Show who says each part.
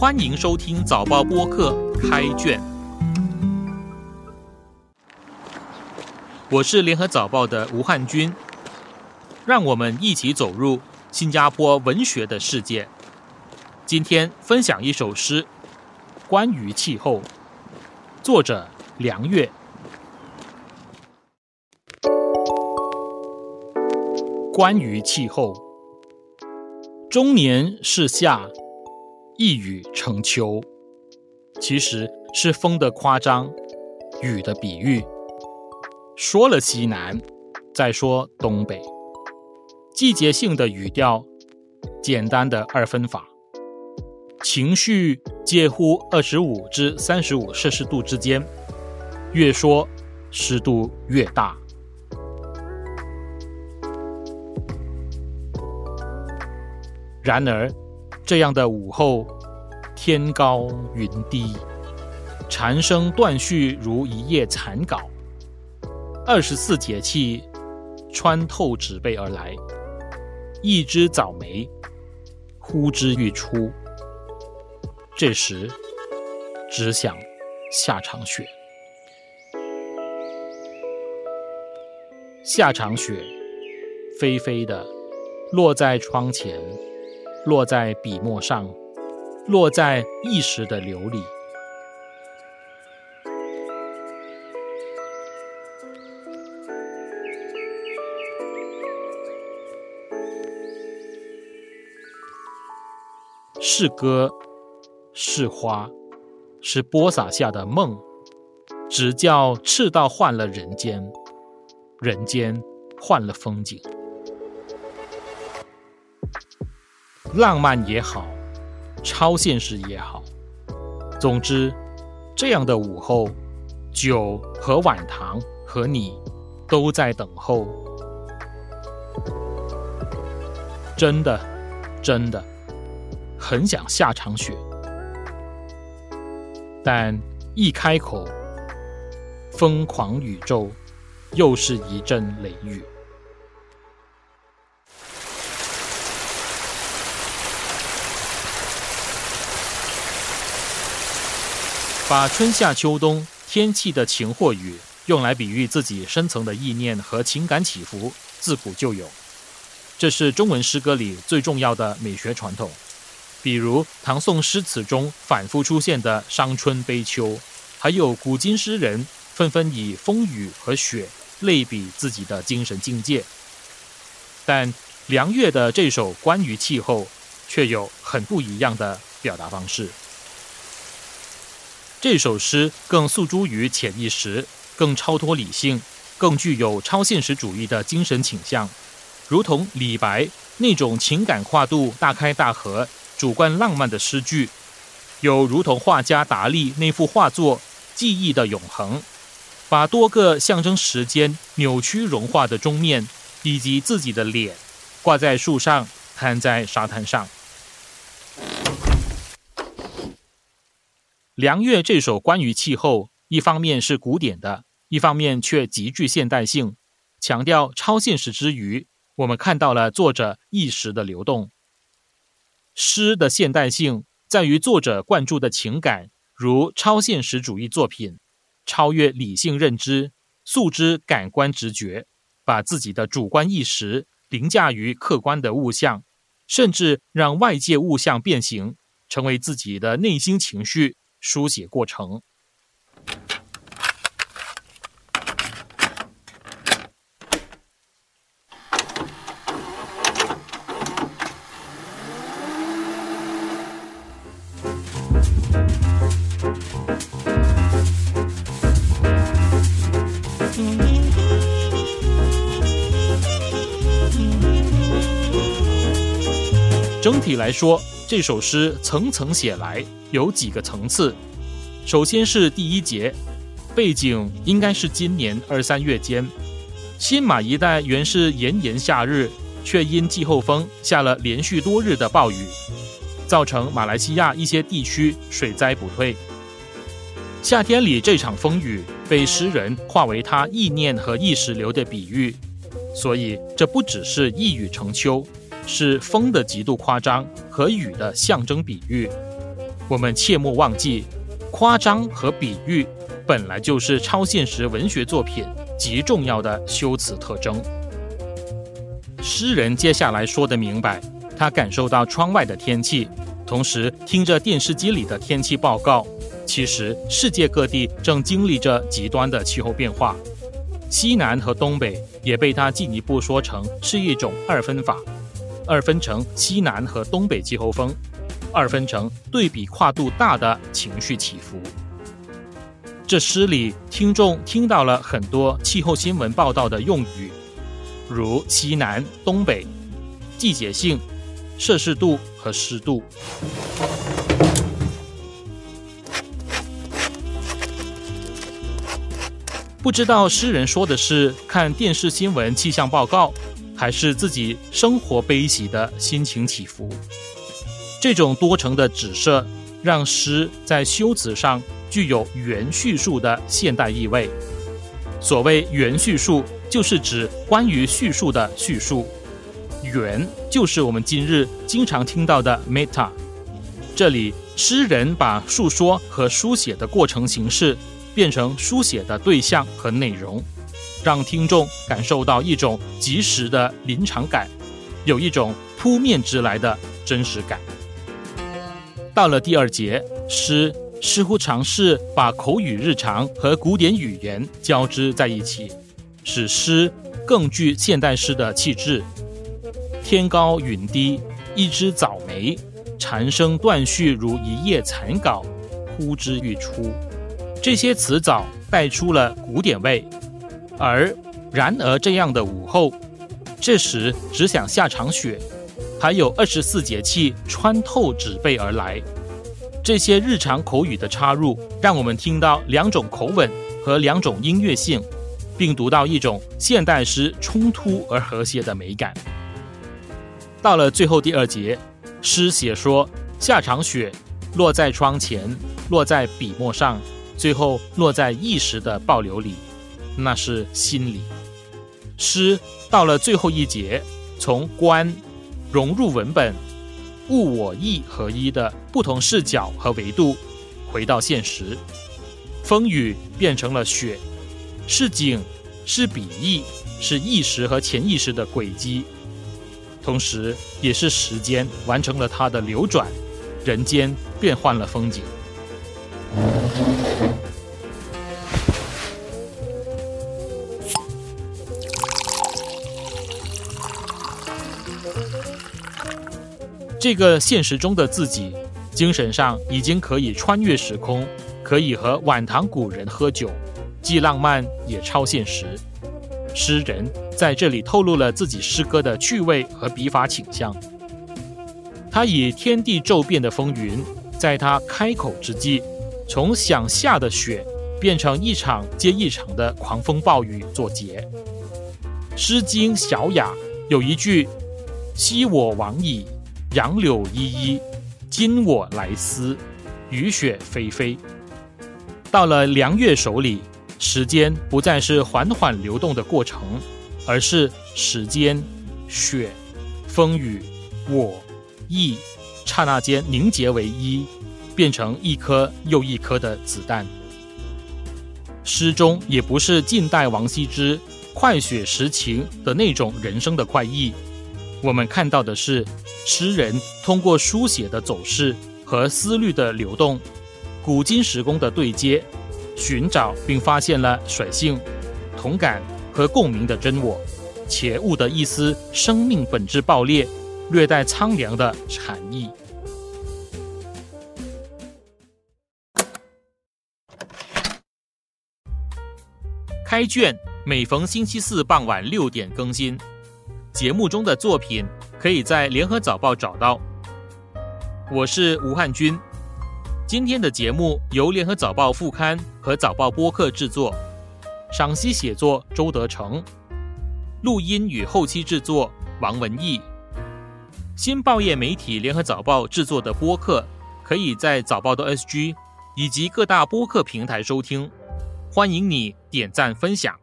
Speaker 1: 欢迎收听早报播客开卷，我是联合早报的吴汉军，让我们一起走入新加坡文学的世界。今天分享一首诗，关于气候，作者梁月。关于气候，中年是夏，一雨成秋，其实是风的夸张，雨的比喻。说了西南，再说东北，季节性的语调，简单的二分法，情绪介乎二十五至三十五摄氏度之间，越说湿度越大。然而，这样的午后，天高云低，蝉声断续如一页残稿。二十四节气穿透纸背而来，一枝早梅呼之欲出。这时，只想下场雪。下场雪，飞飞的落在窗前。落在笔墨上，落在一时的流里。是歌，是花，是播撒下的梦，只叫赤道换了人间，人间换了风景。浪漫也好，超现实也好，总之，这样的午后，酒和晚糖和你都在等候。真的，真的，很想下场雪，但一开口，疯狂宇宙又是一阵雷雨。把春夏秋冬天气的晴或雨用来比喻自己深层的意念和情感起伏，自古就有。这是中文诗歌里最重要的美学传统。比如唐宋诗词中反复出现的伤春悲秋，还有古今诗人纷纷以风雨和雪类比自己的精神境界。但梁月的这首关于气候，却有很不一样的表达方式。这首诗更诉诸于潜意识，更超脱理性，更具有超现实主义的精神倾向，如同李白那种情感跨度大开大合、主观浪漫的诗句，有如同画家达利那幅画作《记忆的永恒》，把多个象征时间扭曲融化的钟面，以及自己的脸，挂在树上，摊在沙滩上。梁月这首关于气候，一方面是古典的，一方面却极具现代性，强调超现实之余，我们看到了作者意识的流动。诗的现代性在于作者灌注的情感，如超现实主义作品，超越理性认知，诉之感官直觉，把自己的主观意识凌驾于客观的物象，甚至让外界物象变形，成为自己的内心情绪。书写过程。整体来说。这首诗层层写来，有几个层次。首先是第一节，背景应该是今年二三月间，新马一带原是炎炎夏日，却因季候风下了连续多日的暴雨，造成马来西亚一些地区水灾不退。夏天里这场风雨被诗人化为他意念和意识流的比喻，所以这不只是一雨成秋。是风的极度夸张和雨的象征比喻。我们切莫忘记，夸张和比喻本来就是超现实文学作品极重要的修辞特征。诗人接下来说的明白，他感受到窗外的天气，同时听着电视机里的天气报告。其实世界各地正经历着极端的气候变化，西南和东北也被他进一步说成是一种二分法，二分成西南和东北季候风，二分成对比跨度大的情绪起伏。这诗里听众听到了很多气候新闻报道的用语。如西南、东北、季节性、摄氏度和湿度。不知道诗人说的是看电视新闻气象报告，还是自己生活悲喜的心情起伏？这种多层的指涉，让诗在修辞上具有原叙述的现代意味。所谓原叙述。就是指关于叙述的叙述，原就是我们今日经常听到的 meta。这里诗人把述说和书写的过程形式变成书写的对象和内容，让听众感受到一种即时的临场感，有一种扑面直来的真实感。到了第二节，诗似乎尝试把口语日常和古典语言交织在一起。使诗更具现代诗的气质。天高云低，一枝早梅，蝉声断续如一叶残稿，呼之欲出。这些词藻带出了古典味。而然而这样的午后，这时只想下场雪，还有二十四节气穿透纸背而来。这些日常口语的插入，让我们听到两种口吻和两种音乐性。并读到一种现代诗冲突而和谐的美感。到了最后第二节，诗写说下场雪落在窗前，落在笔墨上，最后落在意识的暴流里，那是心理。诗到了最后一节，从观融入文本，物我意合一的不同视角和维度，回到现实，风雨变成了雪。是景，是笔意，是意识和潜意识的轨迹，同时也是时间完成了它的流转，人间变换了风景。这个现实中的自己，精神上已经可以穿越时空，可以和晚唐古人喝酒。既浪漫也超现实，诗人在这里透露了自己诗歌的趣味和笔法倾向。他以天地骤变的风云，在他开口之际，从想下的雪变成一场接一场的狂风暴雨作结。《诗经·小雅》有一句：“昔我往矣，杨柳依依；今我来思，雨雪霏霏。”到了梁月手里。时间不再是缓缓流动的过程，而是时间、雪、风雨、我、意，刹那间凝结为一，变成一颗又一颗的子弹。诗中也不是近代王羲之快雪时晴的那种人生的快意，我们看到的是诗人通过书写的走势和思虑的流动，古今时空的对接。寻找并发现了水性、同感和共鸣的真我，且悟得一丝生命本质爆裂、略带苍凉的禅意。开卷每逢星期四傍晚六点更新，节目中的作品可以在联合早报找到。我是吴汉军。今天的节目由联合早报副刊和早报播客制作，赏析写作周德成，录音与后期制作王文义。新报业媒体联合早报制作的播客，可以在早报的 SG 以及各大播客平台收听，欢迎你点赞分享。